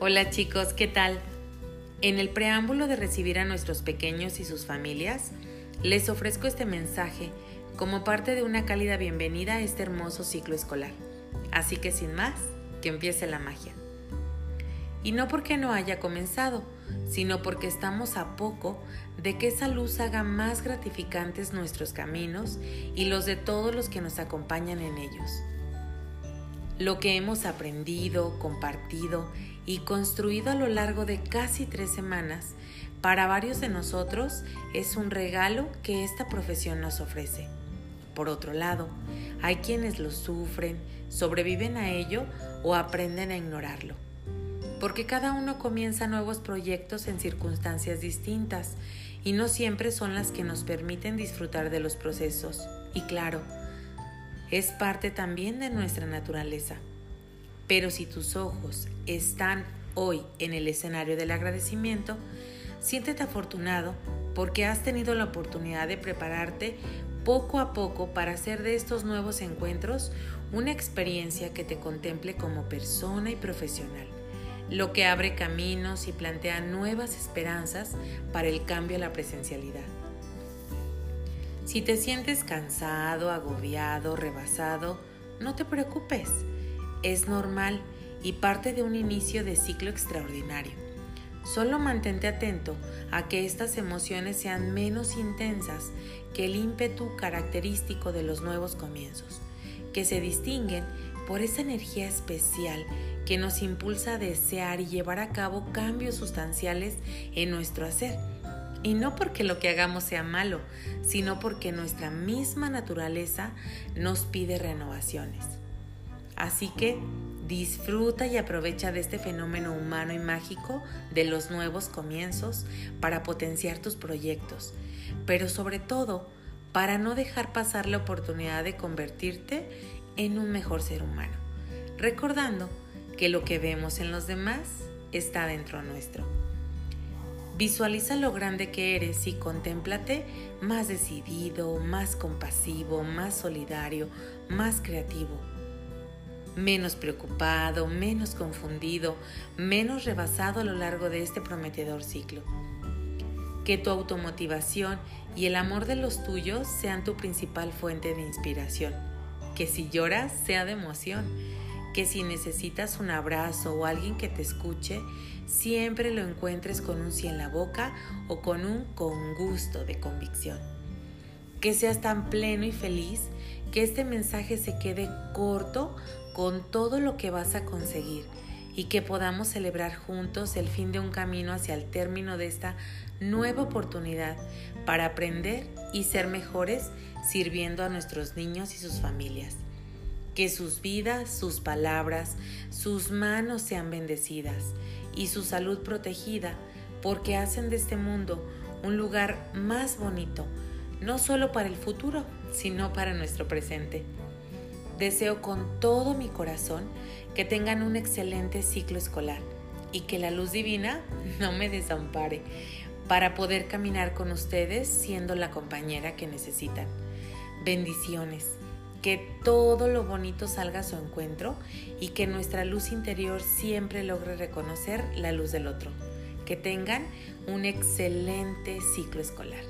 Hola chicos, ¿qué tal? En el preámbulo de recibir a nuestros pequeños y sus familias, les ofrezco este mensaje como parte de una cálida bienvenida a este hermoso ciclo escolar. Así que sin más, que empiece la magia. Y no porque no haya comenzado, sino porque estamos a poco de que esa luz haga más gratificantes nuestros caminos y los de todos los que nos acompañan en ellos. Lo que hemos aprendido, compartido y construido a lo largo de casi tres semanas, para varios de nosotros es un regalo que esta profesión nos ofrece. Por otro lado, hay quienes lo sufren, sobreviven a ello o aprenden a ignorarlo. Porque cada uno comienza nuevos proyectos en circunstancias distintas y no siempre son las que nos permiten disfrutar de los procesos. Y claro, es parte también de nuestra naturaleza. Pero si tus ojos están hoy en el escenario del agradecimiento, siéntete afortunado porque has tenido la oportunidad de prepararte poco a poco para hacer de estos nuevos encuentros una experiencia que te contemple como persona y profesional, lo que abre caminos y plantea nuevas esperanzas para el cambio a la presencialidad. Si te sientes cansado, agobiado, rebasado, no te preocupes. Es normal y parte de un inicio de ciclo extraordinario. Solo mantente atento a que estas emociones sean menos intensas que el ímpetu característico de los nuevos comienzos, que se distinguen por esa energía especial que nos impulsa a desear y llevar a cabo cambios sustanciales en nuestro hacer y no porque lo que hagamos sea malo, sino porque nuestra misma naturaleza nos pide renovaciones. Así que disfruta y aprovecha de este fenómeno humano y mágico de los nuevos comienzos para potenciar tus proyectos, pero sobre todo para no dejar pasar la oportunidad de convertirte en un mejor ser humano, recordando que lo que vemos en los demás está dentro nuestro. Visualiza lo grande que eres y contémplate más decidido, más compasivo, más solidario, más creativo. Menos preocupado, menos confundido, menos rebasado a lo largo de este prometedor ciclo. Que tu automotivación y el amor de los tuyos sean tu principal fuente de inspiración. Que si lloras sea de emoción que si necesitas un abrazo o alguien que te escuche, siempre lo encuentres con un sí en la boca o con un con gusto de convicción. Que seas tan pleno y feliz que este mensaje se quede corto con todo lo que vas a conseguir y que podamos celebrar juntos el fin de un camino hacia el término de esta nueva oportunidad para aprender y ser mejores sirviendo a nuestros niños y sus familias que sus vidas, sus palabras, sus manos sean bendecidas y su salud protegida, porque hacen de este mundo un lugar más bonito, no solo para el futuro, sino para nuestro presente. Deseo con todo mi corazón que tengan un excelente ciclo escolar y que la luz divina no me desampare para poder caminar con ustedes siendo la compañera que necesitan. Bendiciones que todo lo bonito salga a su encuentro y que nuestra luz interior siempre logre reconocer la luz del otro. Que tengan un excelente ciclo escolar.